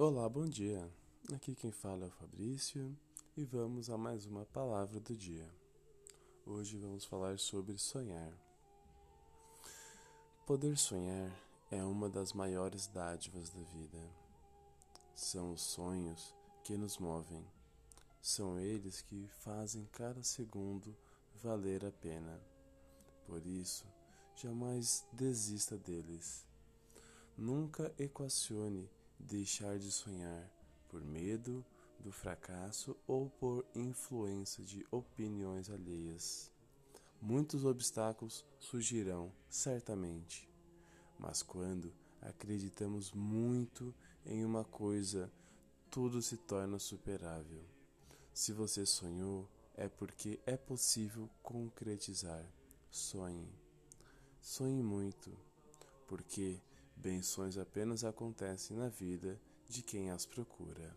Olá, bom dia. Aqui quem fala é o Fabrício e vamos a mais uma palavra do dia. Hoje vamos falar sobre sonhar. Poder sonhar é uma das maiores dádivas da vida. São os sonhos que nos movem. São eles que fazem cada segundo valer a pena. Por isso, jamais desista deles. Nunca equacione deixar de sonhar por medo do fracasso ou por influência de opiniões alheias. Muitos obstáculos surgirão, certamente, mas quando acreditamos muito em uma coisa, tudo se torna superável. Se você sonhou, é porque é possível concretizar. Sonhe. Sonhe muito, porque Benções apenas acontecem na vida de quem as procura.